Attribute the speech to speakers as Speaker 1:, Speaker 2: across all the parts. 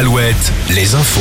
Speaker 1: 7, les infos.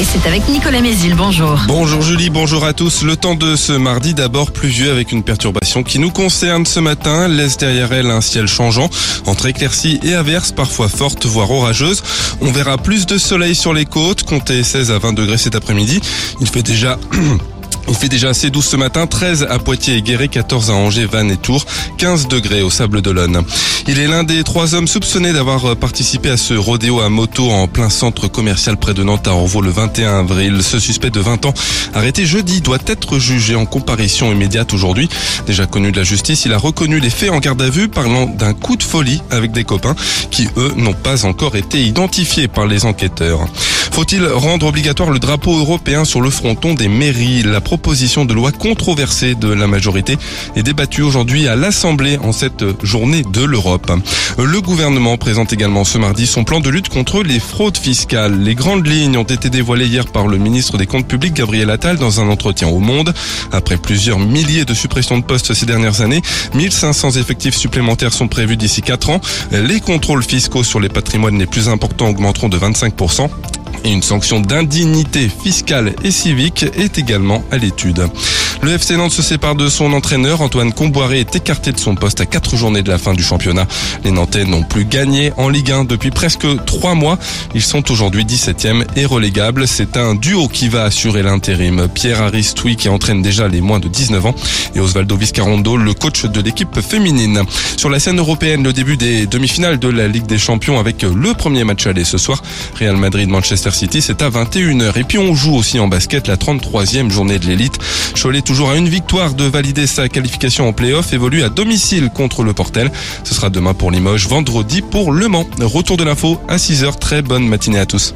Speaker 2: Et c'est avec Nicolas Mézil, bonjour.
Speaker 3: Bonjour Julie, bonjour à tous. Le temps de ce mardi d'abord pluvieux avec une perturbation qui nous concerne ce matin. Laisse derrière elle un ciel changeant entre éclaircies et averses parfois fortes voire orageuses. On verra plus de soleil sur les côtes, comptez 16 à 20 degrés cet après-midi. Il fait déjà Il fait déjà assez doux ce matin, 13 à Poitiers et Guéret, 14 à Angers, Vannes et Tours, 15 degrés au Sable d'Olonne. Il est l'un des trois hommes soupçonnés d'avoir participé à ce rodéo à moto en plein centre commercial près de Nantes à Orvaux le 21 avril. Ce suspect de 20 ans, arrêté jeudi, doit être jugé en comparution immédiate aujourd'hui. Déjà connu de la justice, il a reconnu les faits en garde à vue parlant d'un coup de folie avec des copains qui, eux, n'ont pas encore été identifiés par les enquêteurs. Faut-il rendre obligatoire le drapeau européen sur le fronton des mairies? La proposition de loi controversée de la majorité est débattue aujourd'hui à l'Assemblée en cette journée de l'Europe. Le gouvernement présente également ce mardi son plan de lutte contre les fraudes fiscales. Les grandes lignes ont été dévoilées hier par le ministre des Comptes publics Gabriel Attal dans un entretien au Monde. Après plusieurs milliers de suppressions de postes ces dernières années, 1500 effectifs supplémentaires sont prévus d'ici 4 ans. Les contrôles fiscaux sur les patrimoines les plus importants augmenteront de 25% une sanction d'indignité fiscale et civique est également à l'étude. Le FC Nantes se sépare de son entraîneur. Antoine Comboiré est écarté de son poste à quatre journées de la fin du championnat. Les Nantais n'ont plus gagné en Ligue 1 depuis presque trois mois. Ils sont aujourd'hui 17e et relégables. C'est un duo qui va assurer l'intérim. Pierre Aristoui qui entraîne déjà les moins de 19 ans et Osvaldo Viscarondo, le coach de l'équipe féminine. Sur la scène européenne, le début des demi-finales de la Ligue des Champions avec le premier match aller ce soir. Real Madrid-Manchester City, c'est à 21h. Et puis on joue aussi en basket la 33e journée de l'élite toujours à une victoire de valider sa qualification en playoff évolue à domicile contre le Portel. Ce sera demain pour Limoges, vendredi pour Le Mans. Retour de l'info à 6h. Très bonne matinée à tous.